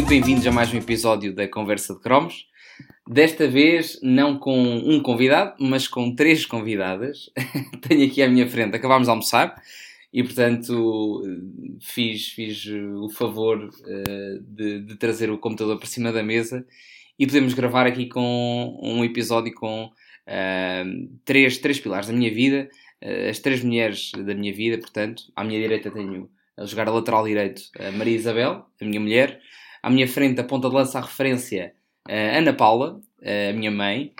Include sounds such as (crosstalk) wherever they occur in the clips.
muito bem-vindos a mais um episódio da Conversa de Cromos. Desta vez, não com um convidado, mas com três convidadas. (laughs) Tenho aqui à minha frente, acabámos de almoçar e, portanto, fiz, fiz o favor uh, de, de, trazer o computador para cima da mesa e podemos gravar aqui com um episódio com uh, três, três pilares da minha vida, uh, as três mulheres da minha vida, portanto, à minha direita tenho a jogar a lateral direito a Maria Isabel, a minha mulher, à minha frente a ponta de lança a referência a Ana Paula, a minha mãe,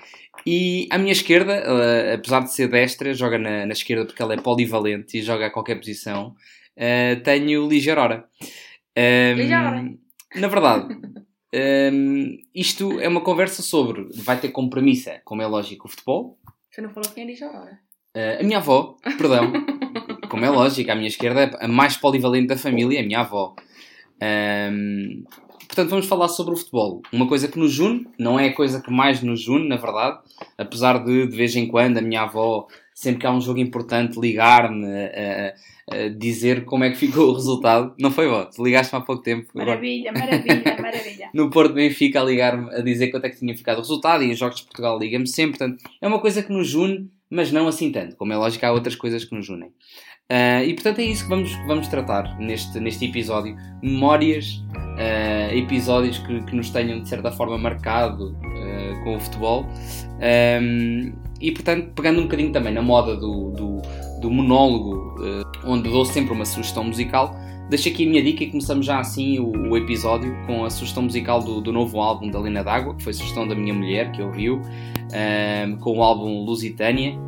e à minha esquerda, ela, apesar de ser destra, joga na, na, esquerda porque ela é polivalente e joga a qualquer posição, tenho Ligeirora. Um, Na verdade, um, isto é uma conversa sobre, vai ter como premissa, como é lógico, o futebol. Você não falou quem é Ligeirora? A minha avó, perdão, como é lógico, à minha esquerda, a mais polivalente da família é a minha avó. Um, portanto, vamos falar sobre o futebol. Uma coisa que nos une, não é a coisa que mais nos une, na verdade, apesar de, de vez em quando, a minha avó, sempre que há um jogo importante, ligar-me a, a, dizer como é que ficou o resultado. Não foi, vó? Ligaste-me há pouco tempo. Maravilha, maravilha, (laughs) maravilha. no Porto Benfica, a ligar-me a dizer quanto é que tinha ficado o resultado e em Jogos de Portugal liga-me sempre. Portanto, é uma coisa que nos une, mas não assim tanto. Como é lógico, há outras coisas que nos unem. Uh, e portanto é isso que vamos, vamos tratar neste, neste episódio. Memórias, uh, episódios que, que, nos tenham de certa forma marcado uh, com o futebol. Um, e portanto, pegando um bocadinho também na moda do, do, do monólogo, onde dou sempre uma sugestão musical, deixo aqui a minha dica e começamos já assim o, o episódio com a sugestão musical do, do novo álbum da Lina D'Água, que foi sugestão da minha mulher que ouviu, com o álbum Lusitânia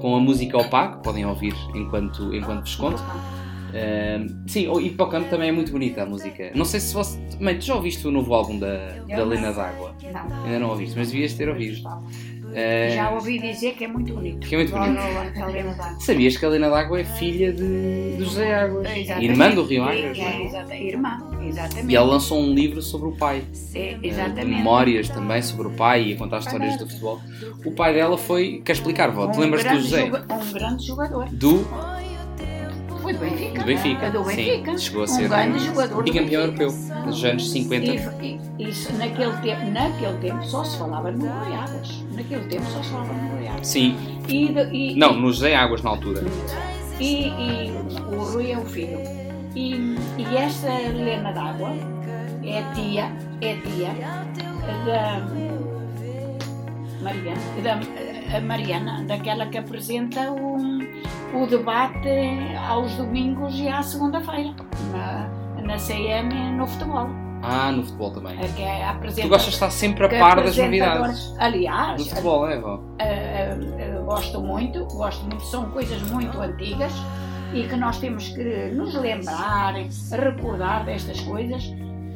com a música opaco, podem ouvir enquanto, enquanto vos conto. Uh, sim, o canto também é muito bonita a música. Não sei se você. Mãe, tu já ouviste o novo álbum da, da Lena D'Água? Ainda não ouviste, mas devias ter ouvido. Uh, já ouvi dizer que é muito bonito. Que é muito bonito. Sabias que a Lena D'Água é filha de, de José Águas? Irmã do Rio Águas? É, é, irmã, exatamente. E ela lançou um livro sobre o pai. É, exatamente. De memórias também sobre o pai e a contar histórias do futebol. O pai dela foi. Quer explicar, vó? Um te lembras do José? Um grande jogador. Do foi do Benfica. Do Benfica. Do Benfica. Sim, chegou a ser um grande jogador e campeão europeu nos anos 50. E, e, isso naquele tempo, naquele tempo só se falava no Rui Águas. Naquele tempo só se falava no Rui Águas. Sim. E de, e, Não, no José Águas na altura. E, e o Rui é o filho. E, e esta Helena d'Água é tia, é tia da Mariana, da, a Mariana, daquela que apresenta o, o debate aos domingos e à segunda-feira, na, na CM no futebol. Ah, no futebol também. Que é tu gostas de estar sempre a par das novidades. Aliás, no futebol, é, vó? Uh, uh, gosto muito, gosto muito, são coisas muito antigas e que nós temos que nos lembrar, recordar destas coisas,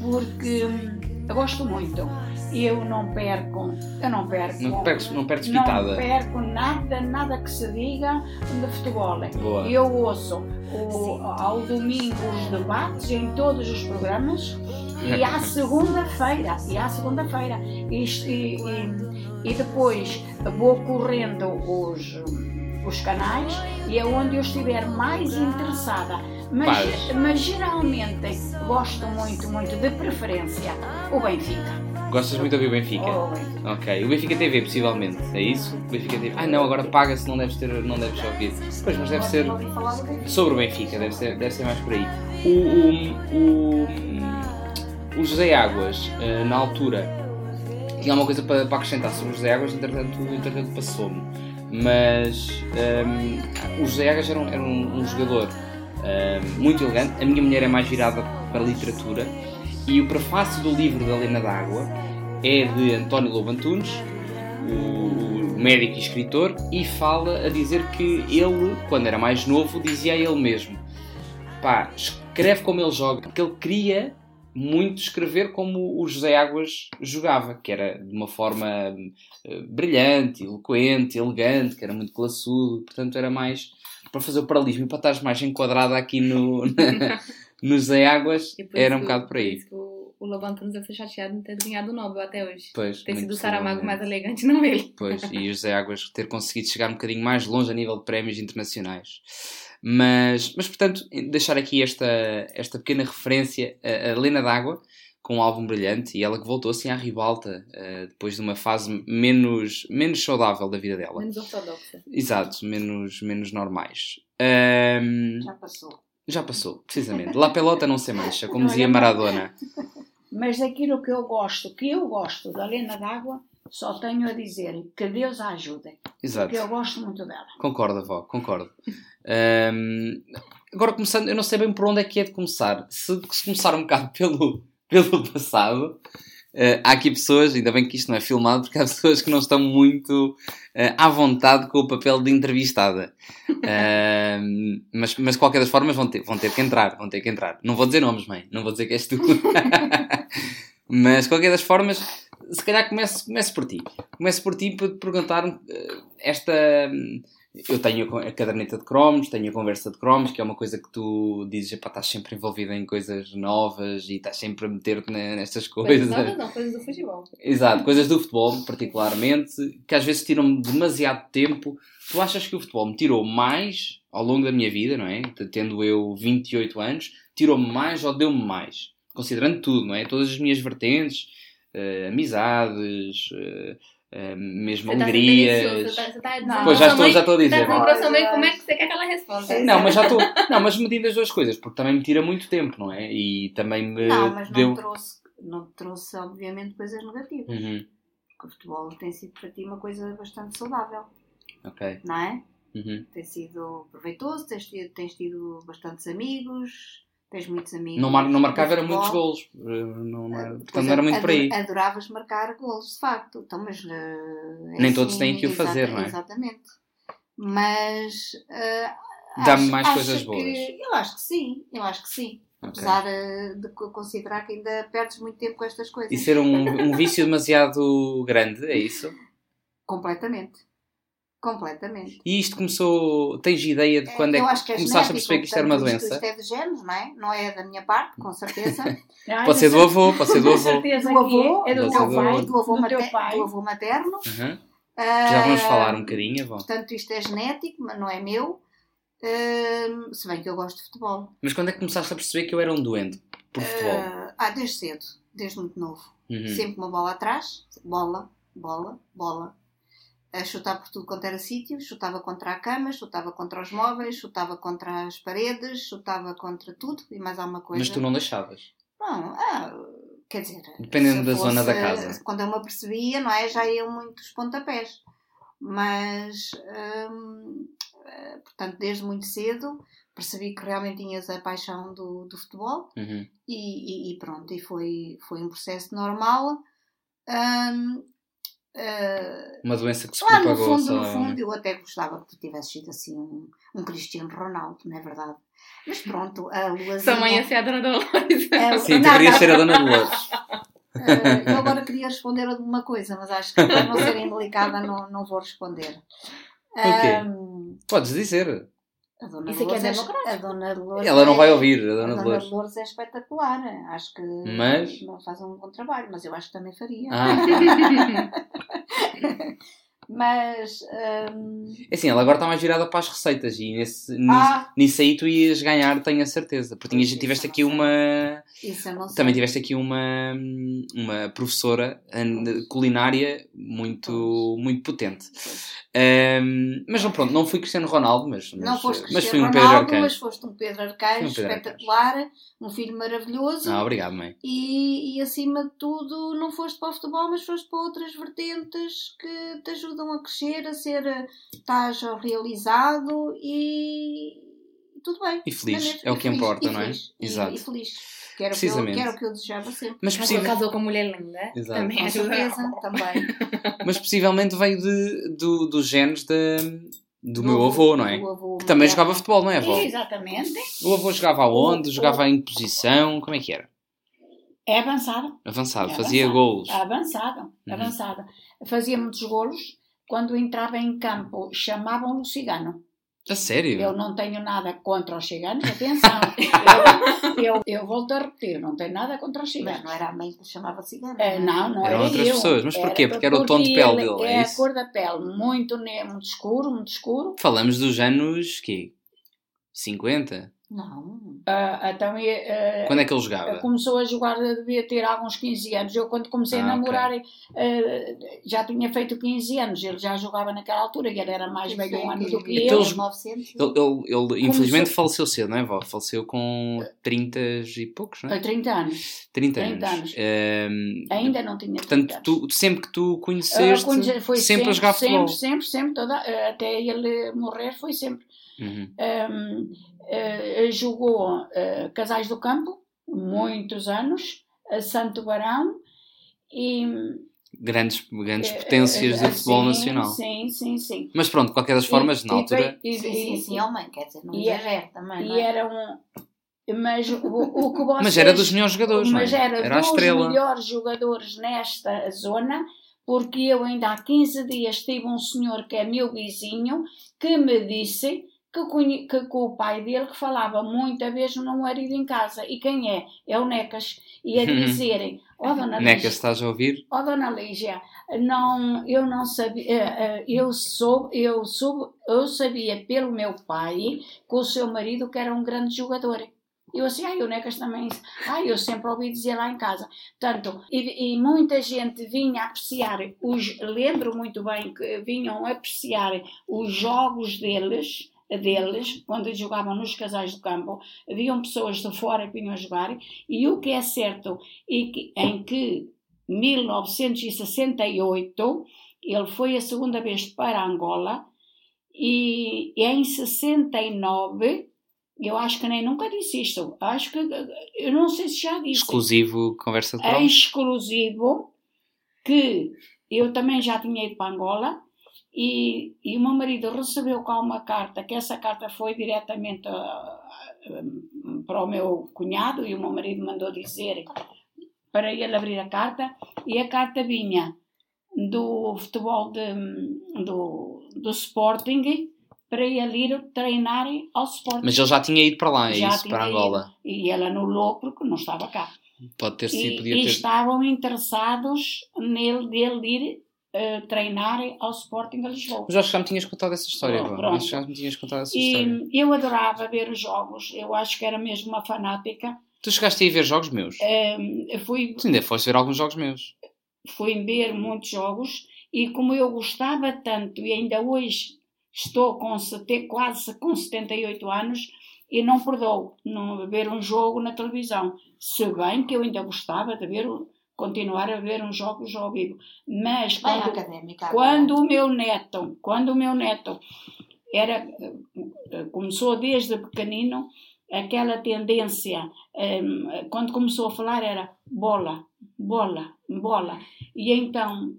porque hum, gosto muito. Eu não perco, eu não perco. Não perdes, não perdes pitada. Não perco nada, nada que se diga de futebol. Boa. Eu ouço o, ao domingo os debates em todos os programas e à (laughs) segunda-feira, e à segunda-feira. E, e, e, depois vou correndo os, os canais e é onde eu estiver mais interessada mas, mas geralmente gosto muito, muito de preferência o Benfica. Gostas muito de ouvir o Benfica? Oh, Ok. O Benfica TV, possivelmente. É isso? O Benfica TV. Ah, não, agora paga-se, não deves, ter, não deves ouvir. Pois, mas deve ser. Sobre o Benfica, deve ser, deve ser mais por aí. O, o, o, o José Águas, eh, na altura, tinha alguma coisa para, para acrescentar sobre o José Águas, entretanto, entretanto passou-me. Mas um, o José Águas era um, era um, um jogador uh, muito elegante. A minha mulher é mais virada para a literatura e o prefácio do livro da Lena d'Água é de António Lobo Antunes, o médico e escritor, e fala a dizer que ele, quando era mais novo, dizia a ele mesmo: pá, escreve como ele joga, porque ele queria muito escrever como o José Águas jogava, que era de uma forma uh, brilhante, eloquente, elegante, que era muito classudo, portanto era mais para fazer o paralelismo e para estares mais enquadrada aqui no, (laughs) no Zé Águas, era um bocado por aí. Por o Lobo Antunes deve ser chateado de não ter ganhado o Nobel até hoje. Pois, ter sido o Saramago mais elegante, não ele. Pois, e (laughs) o José Águas ter conseguido chegar um bocadinho mais longe a nível de prémios internacionais. Mas, mas portanto, deixar aqui esta, esta pequena referência a, a Lena d'Água, com um álbum brilhante e ela que voltou assim à ribalta uh, depois de uma fase menos, menos saudável da vida dela. Menos ortodoxa. Exato, menos, menos normais. Um, Já passou. Já passou, precisamente. (laughs) La pelota não se mancha, como dizia Maradona. Mas aquilo que eu gosto, que eu gosto da Lena d'Água, só tenho a dizer que Deus a ajude. Exato. Porque eu gosto muito dela. Concordo, avó, concordo. Ahm, agora começando, eu não sei bem por onde é que é de começar. Se, se começar um bocado pelo, pelo passado, eh, há aqui pessoas, ainda bem que isto não é filmado, porque há (laughs) pessoas que não estão muito eh, à vontade com o papel de entrevistada. Ahm, mas, mas de qualquer das formas vão ter, vão ter que entrar, vão ter que entrar. Não vou dizer nomes, mãe, não vou dizer que és tu. (laughs) mas de qualquer das formas, se calhar comece, comece por ti. Comece por ti para te perguntar eh, esta. Eu tenho a caderneta de cromos, tenho a conversa de cromos, que é uma coisa que tu dizes, pá, estás sempre envolvida em coisas novas e estás sempre a meter-te ne- nestas Coisas coisas. novas não, coisas do futebol. Exato, coisas do futebol, particularmente, que às vezes tiram demasiado tempo. Tu achas que o futebol me tirou mais ao longo da minha vida, não é? Tendo eu 28 anos, tirou-me mais ou deu-me mais? Considerando tudo, não é? Todas as minhas vertentes, eh, amizades, eh, eh, mesmo Você tá alegrias. Você tá, tá Não. Pois já estou, já estou a dizer. Tá não como é que você quer que ela responda. Não, mas já estou. Não, mas medindo as duas coisas, porque também me tira muito tempo, não é? E também me Não, mas não deu. trouxe, não trouxe, obviamente, coisas negativas. Uhum, Porque o futebol tem sido para ti uma coisa bastante saudável, ok. não é? Uhum. Tem sido proveitoso, tens tido, tens tido bastantes amigos, tens muitos amigos. Não, mar, não marcava era muitos golos. eh, Não, Pois portanto, não era muito por aí. ado- Adoravas marcar golos, de facto. Então, mas, eh, é Nem todos têm que o fazer, não é? Exatamente. Mas. eh, Dá-me mais coisas que- boas. eu acho que sim, eu acho que sim. Ok. Apesar de co- considerar que ainda perdes muito tempo com estas coisas. E ser um, um vício (laughs) demasiado grande, é isso? Completamente. Completamente. E isto começou. Tens ideia de quando é eu que é começaste a perceber que isto era uma doença? Isto é de genes, não é? Não é da minha parte, com certeza. (laughs) Ai, Pode ser do avô, pode ser do Com avô. certeza Do avô, é, é do teu do pai, do avô, do mater- pai. do avô materno. Uhum. Já vamos falar um bocadinho, avó. Portanto, isto é genético, mas não é meu. Ah, se bem que eu gosto de futebol. Mas quando é que começaste a perceber que eu era um doente por futebol? Ah, ah, desde cedo, desde muito novo. Uhum. Sempre uma bola atrás, bola, bola, bola. A chutar por tudo quanto era sítio, chutava contra a cama, chutava contra os móveis, chutava contra as paredes, chutava contra tudo e mais alguma coisa. Mas tu não deixavas. Não, ah, quer dizer, Dependendo da zona da fosse- casa. Quando eu me apercebia, não é? Já iam muitos pontapés. Mas, hum, eh, portanto, desde muito cedo percebi que realmente tinhas a paixão do, do futebol Uhum. e, e- e pronto, e foi, foi um processo normal. Hum, Uma doença que se lá no propagou fundo, só. no fundo, eu até gostava que tu tivesses sido assim um, um Cristiano Ronaldo, não é verdade? Mas pronto, a luazinha... Mãe ia ser a dona Dolores. a- Sim, tu não, querias não, ser a Dona Dolores. eh, eu agora queria responder a uma coisa, mas acho que para não ser indelicada não, não vou responder. Ahm, Podes dizer. A Dona Isso aqui é Dolores democrático. a Dona Dolores Ela não é- vai ouvir, a A Dona Dona Dolores. Dolores é espetacular. Acho que Mas- não faz um bom trabalho, mas eu acho que também faria. Ah, (laughs) (laughs) Mas ahm, é assim, ela agora está mais virada para as receitas e nesse, nisso, Ah. nisso aí tu ias ganhar, tenho a certeza. Porque tinhas, tiveste aqui uma. isso eu não sei. Também tiveste aqui uma, uma professora culinária muito, muito potente. Ahm, mas não, pronto, não fui Cristiano Ronaldo, mas, mas, não foste mas fui um Pedro Ronaldo, Arcanjo. mas foste um Pedro Arcanjo Fui um Pedro espetacular, um filho maravilhoso. Ah, obrigado, mãe. E, e acima de tudo, não foste para o futebol, mas foste para outras vertentes que te ajudam a crescer, a ser. estás realizado e. tudo bem. E feliz, mesmo? é o que feliz, importa, não é? feliz, e- Exato. E, feliz. Que era, o que eu, Precisamente. que era o que eu desejava sempre. Mas, Mas casou com mulher linda, Exato. também Com certeza, também. (laughs) mas possivelmente veio de, do, dos genes de, do, Do meu avô, não é? avô Que também jogava futebol, não é, avó? Exatamente. O avô jogava aonde? O- Jogava em posição? Como é que era? É avançado. Avançado, É fazia avançado. golos. Avançado. Uhum. Avançado. Fazia muitos golos. Quando entrava em campo, chamavam-no cigano. A sério? Eu não tenho nada contra os ciganos, atenção. eu, (laughs) eu, eu volto a repetir, não tenho nada contra os ciganos. Mas não era a mãe que chamava cigana. Eh, não, não Eram era outras eu. pessoas. Mas porquê? Porque era o tom de pele ele- dele, é É a cor da pele, muito, muito escuro, muito escuro. Falamos dos anos, quê? 50? Não. Ah, então, eh, Quando é que ele jogava? começou a jogar, devia ter alguns 15 anos. Eu, quando comecei Ah, a namorar, eh, já tinha feito 15 anos. Ele já jogava naquela altura, e ele era mais velho um ano do que Então eu. eles- 900. Ele, ele- ele, infelizmente faleceu cedo, não é, vó? Faleceu com 30 e poucos, não é? Há 30 anos. 30 30 anos. anos. Ehm, Ainda não tinha 30 Portanto, anos. tu, sempre que tu Ah, conheceste, quando foi sempre, a jogar futebol. Sempre, sempre, sempre. Toda, até ele morrer, foi sempre. Uhum. Ahm, eh, jogou eh, Casais do Campo, muitos anos, a Santo Barão e. Grandes, grandes eh, potências do futebol sim, nacional. Sim, sim, sim. Mas pronto, de qualquer das formas, E- na e altura. e- Sim, sim, e- sim, homem, quer dizer, não e- exagero também, não E é? era um. Mas o, o que vocês. (laughs) Mas era dos melhores jogadores, Mas é? era, Era dos estrela. melhores jogadores nesta zona, porque eu ainda há 15 dias tive um senhor que é meu vizinho que me disse que, conhe- que com o pai dele que falava muita vez no marido em casa. E quem é? É o Necas. E a (laughs) dizerem, ó dona Neca, Lígia, se estás a ouvir, ó dona Lígia, não, eu não sabia, eh, eh, eu soube, eu soube, eu sabia pelo meu pai que o seu marido que era um grande jogador. Eu assim, ai, o Necas também, ai, eu sempre ouvi dizer lá em casa. Portanto, e, e muita gente vinha apreciar, os, lembro muito bem que vinham apreciar os jogos deles, deles, quando jogavam nos casais do campo, haviam pessoas de fora que vinham jogar, e o que é certo, e que, em que 1968 ele foi a segunda vez para Angola, e em 69 eu acho que nem nunca disse isto. Acho que eu não sei se já disse. exclusivo conversa de É exclusivo que eu também já tinha ido para Angola e, e o meu marido recebeu cá uma carta, que essa carta foi diretamente ah, ah, para o meu cunhado e o meu marido mandou dizer para ele abrir a carta e a carta vinha do futebol de, do, do Sporting para ele ir treinar ao Sporting. Mas ele já tinha ido para lá, é Já isso, para ido. Angola. E ele anulou porque não estava cá. Pode ter sido, E, podia e ter. estavam interessados nele, dele ir eh, treinar ao Sporting a Lisboa. Mas acho que já me tinhas contado essa história, Oh, pronto. Acho que já me tinhas contado essa história. E eu adorava ver os jogos, eu acho que era mesmo uma fanática. Tu chegaste a ir ver jogos meus? Eh, fui, Tu ainda foste ver alguns jogos meus. fui ver muitos jogos e como eu gostava tanto e ainda hoje estou com sete- quase com 78 anos e não perdoo não ver um jogo na televisão. Se bem que eu ainda gostava de ver, continuar a ver uns jogos ao vivo. Mas quando, quando o meu neto, quando o meu neto era, eh, começou desde pequenino, aquela tendência, eh, quando começou a falar era bola, bola, bola. E então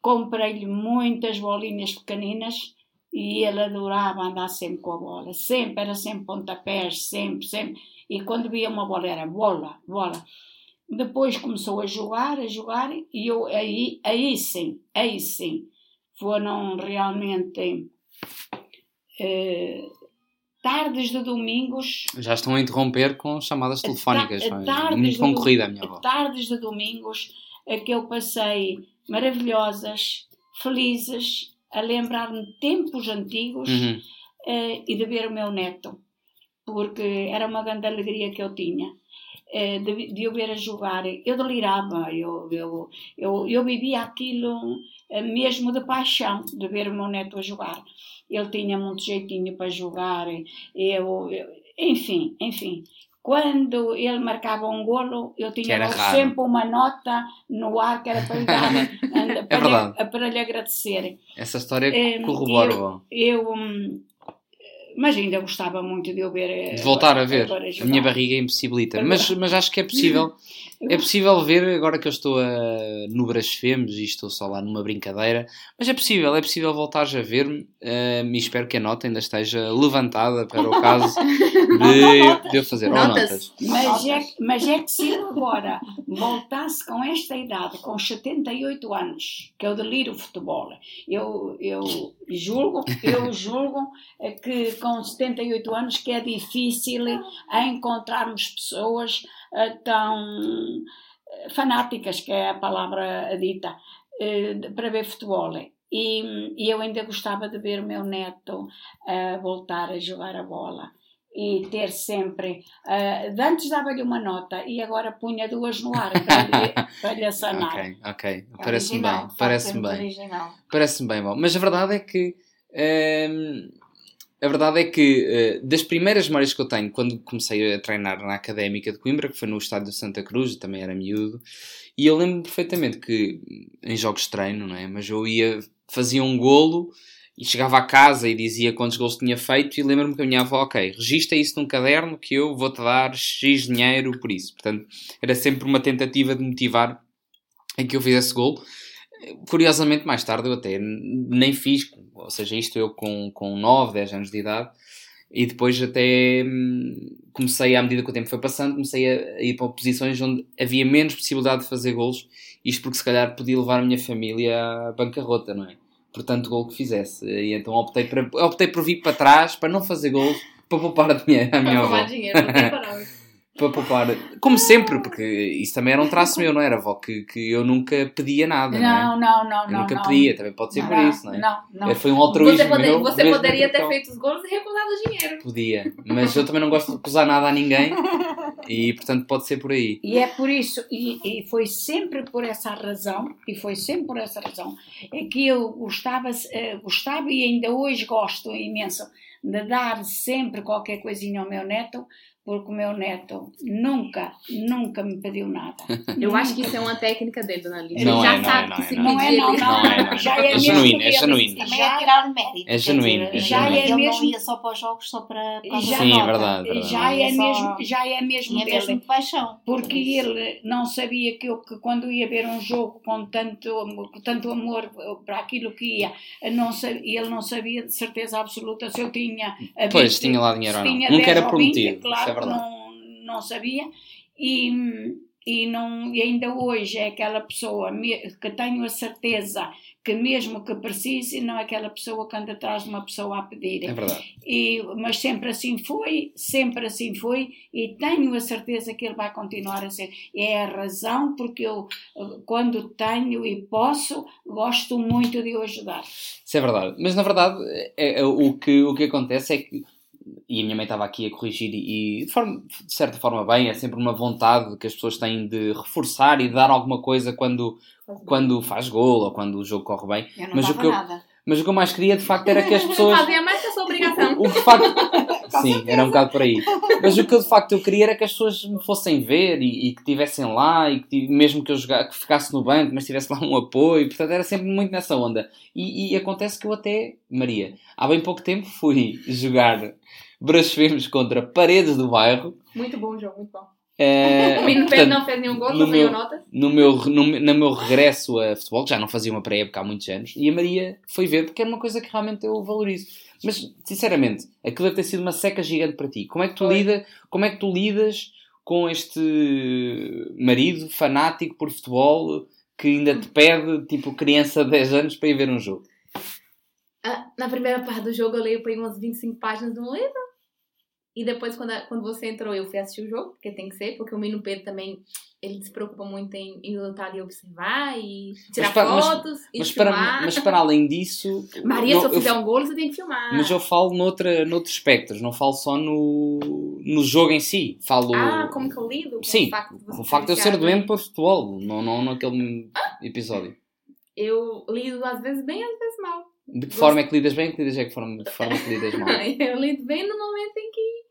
comprei-lhe muitas bolinhas pequeninas e ele adorava andar sempre com a bola. Sempre, era sempre pontapés, sempre, sempre. E quando via uma bola era bola, bola. Depois começou a jogar, a jogar, e eu aí, aí sim, aí sim, foram realmente eh, tardes de domingos Já estão a interromper com chamadas telefónicas. Ta- tardes Muito de concorrida a dom- minha avó. Tardes de domingos a que eu passei maravilhosas, felizes, a lembrar-me de tempos antigos Uhum. eh, e de ver o meu neto, porque era uma grande alegria que eu tinha. Eh, De, de eu ver a jogar, eu delirava, eu, eu, eu, eu vivia aquilo eh, mesmo de paixão, de ver o meu neto a jogar. Ele tinha muito jeitinho para jogar, eu, eu- enfim, enfim. Quando ele marcava um golo, eu tinha sempre uma nota no ar que era para lhe, dar, (laughs) anda- para, verdade. lhe, para lhe agradecer. Essa história Eh, corrobora, eu-. Eu, mas ainda gostava muito de eu ver. eh, De voltar a ver. agora A minha barriga impossibilita. É Mas, mas acho que é possível. É possível ver, agora que eu estou a, no Brasfemos e estou só lá numa brincadeira, mas é possível, é possível voltares a ver-me hum, e espero que a nota ainda esteja levantada para o caso (laughs) de, de eu fazer. Ou Notas. notas. Mas é, mas é que se eu agora voltasse com esta idade, com 78 anos, que eu deliro o futebol, eu, eu julgo, eu julgo eh, que com 78 anos que é difícil encontrarmos pessoas eh, tão eh, fanáticas, que é a palavra dita, para ver futebol. E, e eu ainda gostava de ver o meu neto voltar a jogar a bola. E ter sempre. de antes dava-lhe uma nota e agora punha duas no ar para lhe, (laughs) para lhe sanar. Ok, ok. É Parece-me bem. de Parece-me é bem. Parece-me bem bom. Mas a verdade é que. hum, a verdade é que eh, das primeiras memórias que eu tenho quando comecei a treinar na Académica de Coimbra, que foi no estádio de Santa Cruz, também era miúdo, e eu lembro perfeitamente que em jogos de treino, não é? Mas eu ia, fazia um golo e chegava a casa e dizia quantos golos tinha feito e lembro-me que a minha avó, ok, registra isso num caderno que eu vou-te dar X dinheiro por isso. Portanto, era sempre uma tentativa de motivar a que eu fizesse golo. Curiosamente, mais tarde eu até nem fiz, ou seja, isto eu com, com 9, 10 anos de idade, e depois até hum, comecei, à medida que o tempo foi passando, comecei a, ir para posições onde havia menos possibilidade de fazer golos, isto porque se calhar podia levar a minha família à bancarrota, não é? Por tanto golo que fizesse. E então optei, para, optei por vir para trás, para não fazer golos, para poupar dinheiro à minha avó tomar dinheiro, não tem. (laughs) para poupar. Como sempre, porque isso também era um traço meu, não era, avó? Que, que eu nunca pedia nada, não, é? Não, não, não, Eu não. nunca não. pedia, também pode ser por Não, isso, não é? Não, não. Foi um altruísmo Você, poderia, meu, você poderia ter feito os gols e recusado o dinheiro. Podia, mas eu também não gosto de recusar nada a ninguém (laughs) e, portanto, pode ser por aí. E é por isso, e, e foi sempre por essa razão, e foi sempre por essa razão, é que eu gostava, eh, gostava e ainda hoje gosto imenso de dar sempre qualquer coisinha ao meu neto, porque o meu neto nunca, nunca me pediu nada. (laughs) Eu Nunca. acho que isso é uma técnica dele, dona Lídia. Ele Não já é, não sabe é, que não se é, Não é, não, não, Não é, não é. já É é, genuíno, é genuíno. Também Já- é tirar o mérito. É genuíno, é Já ele é não mesmo- ia só para os jogos, só para, para Já- Sim, nota. verdade, verdade. Já é Só- mesmo, já é mesmo Tinha mesmo de paixão. Porque ele não sabia que eu que quando ia ver um jogo com tanto, amor- com tanto amor para aquilo que ia, não sabia, ele não sabia de certeza absoluta se eu tinha. a Pois, 20, tinha lá dinheiro se ou não. Nunca 10 era ou 20, prometido, claro é não, não sabia. E, e, não, e ainda hoje é aquela pessoa que tenho a certeza que mesmo que precise, não é aquela pessoa que anda atrás de uma pessoa a pedir. É verdade. E, mas sempre assim foi, sempre assim foi, e tenho a certeza que ele vai continuar a ser. É a razão porque eu, quando tenho e posso, gosto muito de o ajudar. Isso é verdade. Mas na verdade, é, é- o, que, o que acontece é que. E a minha mãe estava aqui a corrigir, e, e de, forma- de certa forma bem, é sempre uma vontade que as pessoas têm de reforçar e de dar alguma coisa quando, quando faz gol ou quando o jogo corre bem. Eu não Mas o que eu- nada. Mas o que eu mais queria de facto era que as (laughs) pessoas. Fazia mais que a sua obrigação. O que de facto. Sim, era um bocado por aí. Mas o que eu, de facto eu queria era que as pessoas me fossem ver e, e que estivessem lá e que mesmo que eu joga- que ficasse no banco, mas tivesse lá um apoio. Portanto, era sempre muito nessa onda. E, e acontece que eu até, Maria, há bem pouco tempo fui (laughs) jogar Brasfemos contra Paredes do Bairro. Muito bom jogo, muito bom. (laughs) O menino portanto, não fez nenhum gol, no não meu- notas. no meu, no, no meu regresso a futebol, que já não fazia uma pré-época há muitos anos, e a Maria foi ver, porque era uma coisa que realmente eu valorizo. Mas, sinceramente, aquilo deve ter sido uma seca gigante para ti. Como é que tu, lida, como é que tu lidas com este marido fanático por futebol que ainda te pede, tipo, criança de 10 anos para ir ver um jogo? Ah, na primeira parte do jogo eu leio por aí umas 25 páginas de um livro. E depois, quando, a- quando você entrou, eu fui assistir o jogo, porque tem que ser, porque o menino Pedro também, ele se preocupa muito em, em lutar e observar e tirar para- mas- fotos e Mas para, filmar. mas para além disso... Maria, não, se eu fizer eu, um golo, você tem que filmar. Mas eu falo noutra, noutros espectros, não falo só no, no jogo em si. Falo... Ah, como que eu lido com Sim, o facto de o facto de eu ser doente em- por futebol, não, não naquele episódio. Eu lido às vezes bem, às vezes mal. De que Gosto. forma é que lidas bem que lidas é que forma, de forma que lidas mal? (laughs) Eu lido bem no momento em que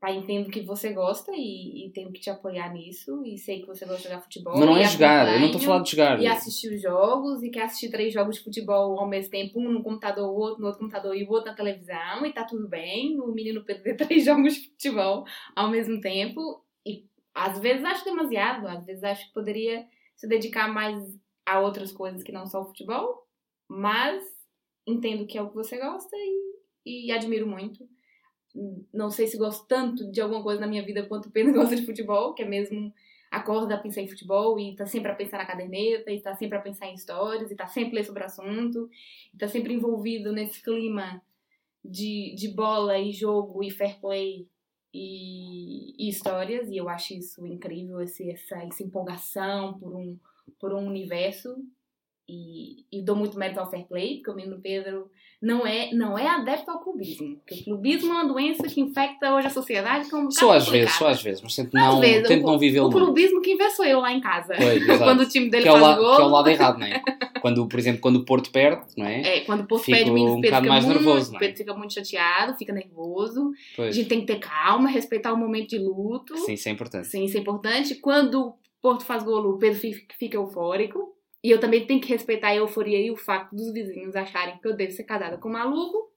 Pai, entendo que você gosta e, e tenho que te apoiar nisso. E sei que você gosta de jogar futebol. Mas não é jogar, eu não acompanho, falar de jogar. E assistir os jogos, e quer assistir três jogos de futebol ao mesmo tempo, um no computador, o outro no outro computador e o outro na televisão, e tá tudo bem. O menino Pedro vê (laughs) três jogos de futebol ao mesmo tempo. E às vezes acho demasiado, às vezes acho que poderia se dedicar mais a outras coisas que não só o futebol, mas entendo que é o que você gosta e, e admiro muito. Não sei se gosto tanto de alguma coisa na minha vida quanto o Pedro (laughs) gosta de futebol, que é mesmo acorda a pensar em futebol e tá sempre a pensar na caderneta, e tá sempre a pensar em histórias, e tá sempre ler sobre o assunto, e tá sempre envolvido nesse clima de, de bola e jogo e fair play e, e histórias, e eu acho isso incrível, esse, essa, essa empolgação por um, por um universo. E, e dou muito mérito ao fair play, porque o menino Pedro não é, não é adepto ao clubismo. Porque o clubismo é uma doença que infecta hoje a sociedade como Só às vezes, só às vezes, mas tento não, vezes, tento o, não viver O clubismo que inventou eu lá em casa. Pois, (laughs) quando o time dele que é, o faz gol. que é o lado errado, não é? Quando, por exemplo, quando o Porto perde, não é? É, quando o Porto Fico perde, o menino um Pedro fica mais muito, nervoso, não é? Pedro fica muito chateado, fica nervoso. A Pois. gente tem que ter calma, respeitar o momento de luto. Sim, isso é importante. Sim, isso é importante. Quando o Porto faz gol, o Pedro fica eufórico. E eu também tenho que respeitar a euforia e o fato dos vizinhos acharem que eu devo ser casada com um maluco,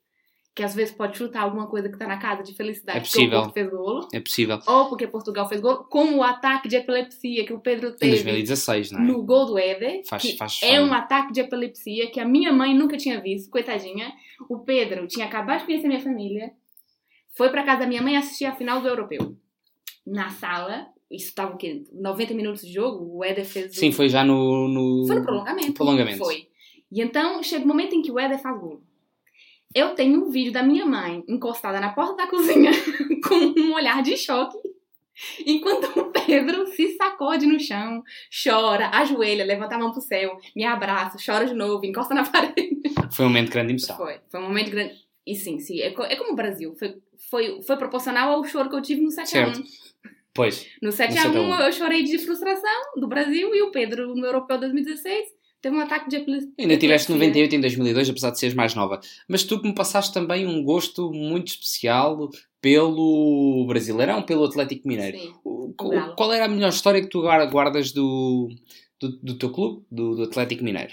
que às vezes pode chutar alguma coisa que tá na casa de felicidade É porque o possível. Porto fez golo, É possível. ou porque Portugal fez golo, como o ataque de epilepsia que o Pedro Em teve 2016, não é? no gol do Éder, Faz- que faz é fama. um ataque de epilepsia que a minha mãe nunca tinha visto, coitadinha. O Pedro tinha acabado de conhecer minha família, foi pra casa da minha mãe assistir a final do Europeu. Na sala, isso tava o quê? 90 minutos de jogo, o Éder fez o... Sim, foi já no. no... Foi no prolongamento. Prolongamento. Foi. E então, chega o momento em que o Éder faz gol. Eu tenho um vídeo da minha mãe encostada na porta da (laughs) cozinha com um olhar de choque. Enquanto o Pedro se sacode no chão, chora, ajoelha, levanta a mão pro céu, me abraça, chora de novo, encosta na (laughs) parede. Foi um momento de grande emoção. Foi, foi um momento grande. E sim, sim, é, é como o Brasil. Foi, foi, foi proporcional ao choro que eu tive no 7x1. Certo. Pois. No No 7 a 7x1 1. eu chorei de frustração do Brasil e o Pedro, no Europeu 2016, teve um ataque de epilepsia. Ainda tiveste 98 em 2002, apesar de seres mais nova. Mas tu que me passaste também um gosto muito especial pelo Brasileirão, pelo Atlético Mineiro. Sim. Galo. qual era a melhor história que tu guarda- guardas do, do, do teu clube, do, do Atlético Mineiro?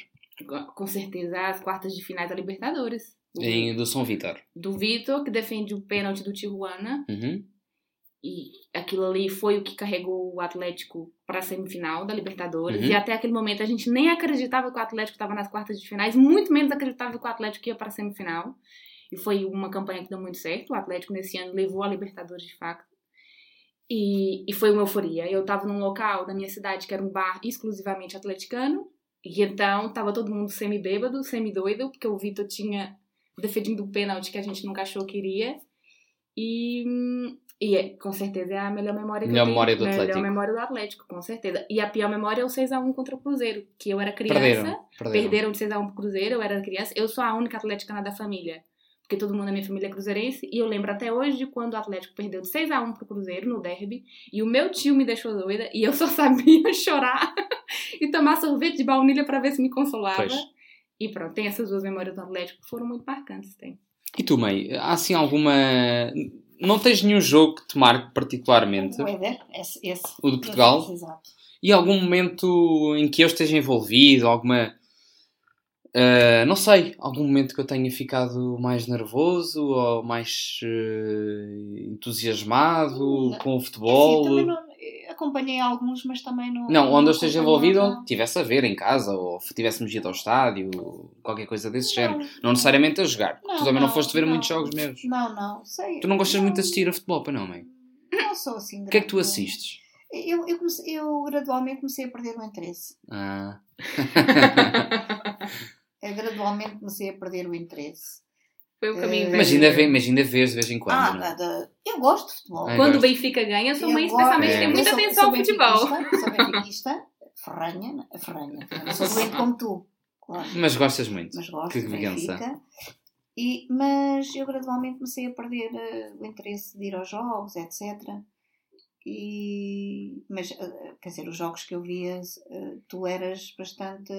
Com certeza, as quartas de finais da Libertadores. Do, Em, do São Vítor. do Vitor, que defende o pênalti do Tijuana. Uhum. E aquilo ali foi o que carregou o Atlético para a semifinal da Libertadores. Uhum. E até aquele momento a gente nem acreditava que o Atlético estava nas quartas de finais, muito menos acreditava que o Atlético ia para a semifinal. E foi uma campanha que deu muito certo. O Atlético nesse ano levou a Libertadores de fato. E, e foi uma euforia. Eu estava num local da minha cidade que era um bar exclusivamente atleticano. E então tava todo mundo semi-bêbado, semi-doido, porque o Vitor tinha defendido o pênalti que a gente nunca achou que iria. E, e é, com certeza é a melhor memória que Melhor eu tenho. memória do melhor Atlético. memória do Atlético, com certeza. E a pior memória é o 6x1 contra o Cruzeiro, que eu era criança. Perderam. Perderam. Perderam de 6x1 pro Cruzeiro, eu era criança. Eu sou a única atleticana da família. Porque todo mundo na minha família é cruzeirense. E eu lembro até hoje de quando o Atlético perdeu de 6x1 pro Cruzeiro no derby. E o meu tio me deixou doida. E eu só (laughs) sabia chorar e tomar sorvete de baunilha pra ver se me consolava. Pois. E pronto, tem essas duas memórias do Atlético que foram muito marcantes. Tem. E tu, mãe, há assim alguma. Não tens nenhum jogo que te marque particularmente? O Éder, esse, esse. O de Portugal? Esse, exato. E algum momento em que eu esteja envolvido? Alguma. ah, não sei, algum momento que eu tenha ficado mais nervoso ou mais ah, entusiasmado Não. com o Assim, futebol? eu acompanhei alguns, mas também não. Não, onde eu esteja envolvido, onde tivesse a ver em casa, ou tivéssemos ido ao estádio, qualquer coisa desse género. Não, Não necessariamente a jogar. Não, tu também não, não, foste ver não. muitos jogos meus. Não, não, sei. Tu não gostas Não, muito de assistir a futebol, para não, mãe? Não sou assim. O que é que tu assistes? Eu, eu, comecei- eu gradualmente comecei a perder o interesse. Ah. (laughs) (laughs) Eu gradualmente comecei a perder o interesse. Foi o caminho. Eh, mas, ainda vê, mas ainda vês de vez em quando, ah, não é? nada. Eu gosto de futebol. Ah, Quando o. Benfica ganha, mãe Eu especialmente tem É. muita sou- atenção sou ao futebol. Sou benfiquista, ferranha, ferranha. Sou doente como tu, claro. Mas gostas muito. Mas gosto Que de vingança. E, mas eu gradualmente comecei a perder eh, o interesse de ir aos jogos, etc. E, mas, eh, quer dizer, os jogos que eu via, eh, tu eras bastante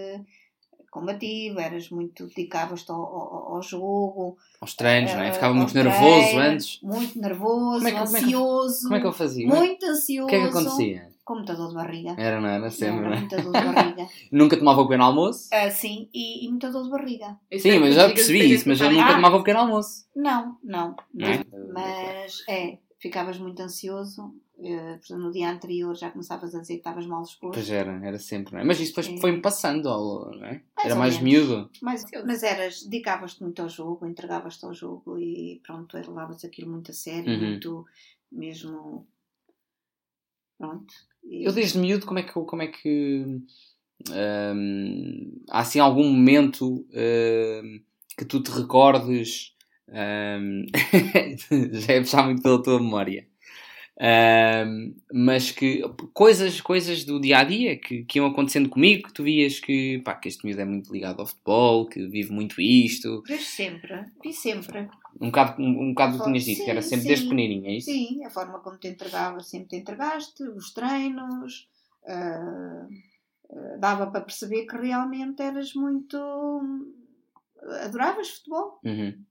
combativo, eras muito, dedicavas-te ao, ao, ao jogo. Aos treinos, não é? eh, Ficava muito nervoso antes. Muito nervoso, Como é que- como é que- ansioso. Como é que eu fazia? Muito ansioso. O que é que acontecia? Com muita dor de barriga. Era, não era? Sempre, Era não é? muita dor de barriga. (laughs) Nunca tomava o pequeno almoço? Ah, sim, e, e muita dor de barriga. Sim, mas já percebi isso, mas eu nunca Ah. tomava o pequeno almoço. Não, não. Não é? Mas é, ficavas muito ansioso. Portanto, no dia anterior já começavas a dizer que estavas mal disposto. Pois era, era sempre, não é? Mas isso depois Sim. foi-me passando, ao- não é? Mais Era mais menos. miúdo. Mas, Ansioso. mas eras, dedicavas-te muito ao jogo, entregavas-te ao jogo e pronto, levavas aquilo muito a sério, Uhum. muito mesmo. Pronto. E- Eu desde miúdo, como é que, como é que hum, há assim algum momento hum, que tu te recordes hum, (laughs) já é puxar muito pela tua memória Ahm, mas que coisas, coisas do dia a dia que, que iam acontecendo comigo, que tu vias que, pá, que este miúdo é muito ligado ao futebol, que vive muito isto. Vejo sempre, vi sempre. Um bocado, um, um bocado do que tinhas dito, que era Sim, sempre sim. desde pequenininho, é isso? Sim, a forma como te entregava, sempre te entregaste, os treinos, ah, dava para perceber que realmente eras muito. adoravas futebol. Uhum.